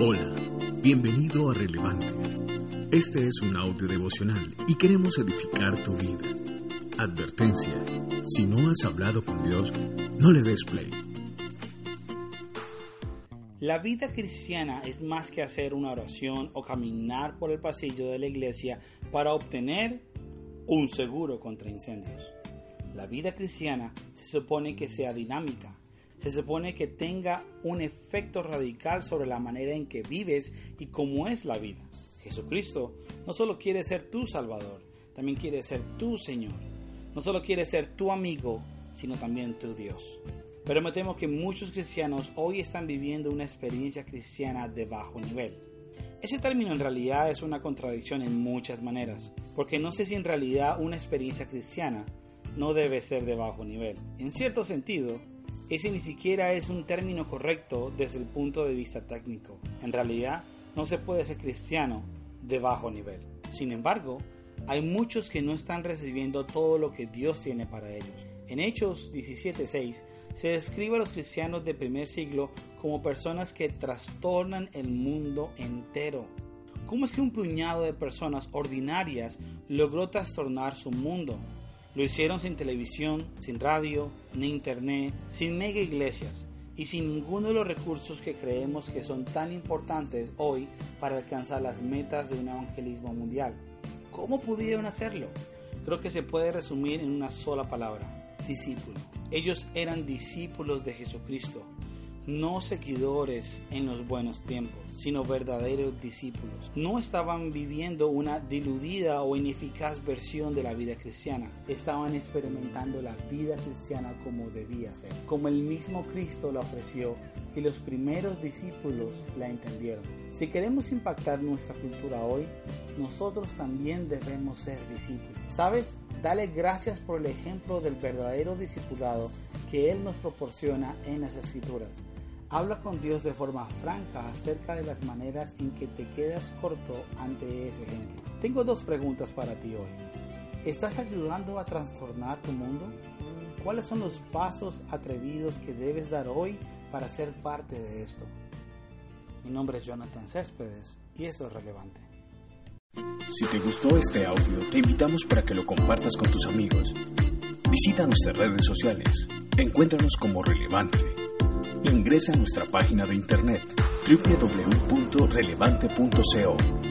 Hola, bienvenido a Relevante. Este es un audio devocional y queremos edificar tu vida. Advertencia, si no has hablado con Dios, no le des play. La vida cristiana es más que hacer una oración o caminar por el pasillo de la iglesia para obtener un seguro contra incendios. La vida cristiana se supone que sea dinámica, se supone que tenga un efecto radical sobre la manera en que vives y cómo es la vida. Jesucristo no solo quiere ser tu Salvador, también quiere ser tu Señor. No solo quiere ser tu amigo, sino también tu Dios. Pero me temo que muchos cristianos hoy están viviendo una experiencia cristiana de bajo nivel. Ese término en realidad es una contradicción en muchas maneras, porque no sé si en realidad una experiencia cristiana no debe ser de bajo nivel. En cierto sentido, ese ni siquiera es un término correcto desde el punto de vista técnico. En realidad, no se puede ser cristiano de bajo nivel. Sin embargo, hay muchos que no están recibiendo todo lo que Dios tiene para ellos. En Hechos 17:6 se describe a los cristianos del primer siglo como personas que trastornan el mundo entero. ¿Cómo es que un puñado de personas ordinarias logró trastornar su mundo? Lo hicieron sin televisión, sin radio, ni internet, sin mega iglesias y sin ninguno de los recursos que creemos que son tan importantes hoy para alcanzar las metas de un evangelismo mundial. ¿Cómo pudieron hacerlo? Creo que se puede resumir en una sola palabra, discípulo. Ellos eran discípulos de Jesucristo, no seguidores en los buenos tiempos, sino verdaderos discípulos. No estaban viviendo una diludida o ineficaz versión de la vida cristiana, estaban experimentando la vida cristiana como debía ser, como el mismo Cristo la ofreció y los primeros discípulos la entendieron. Si queremos impactar nuestra cultura hoy, nosotros también debemos ser discípulos. ¿Sabes? Dale gracias por el ejemplo del verdadero discipulado que Él nos proporciona en las Escrituras. Habla con Dios de forma franca acerca de las maneras en que te quedas corto ante ese ejemplo. Tengo dos preguntas para ti hoy. ¿Estás ayudando a trastornar tu mundo? ¿Cuáles son los pasos atrevidos que debes dar hoy para ser parte de esto? Mi nombre es Jonathan Céspedes y eso es relevante. Si te gustó este audio, te invitamos para que lo compartas con tus amigos. Visita nuestras redes sociales. Encuéntranos como relevante Ingresa a nuestra página de internet www.relevante.co